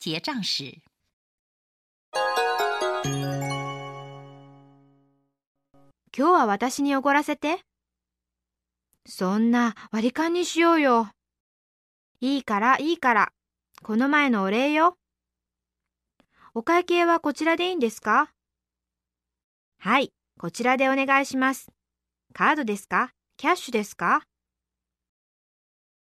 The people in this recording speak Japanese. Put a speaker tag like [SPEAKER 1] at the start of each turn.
[SPEAKER 1] 结账时。
[SPEAKER 2] 今日は私におごらせて。そんな割り勘にしようよ。いいからいいから。この前のお礼よ。お会計はこちらでいいんですか？はい、こちらでお願いします。カードですか？キャッシュですか？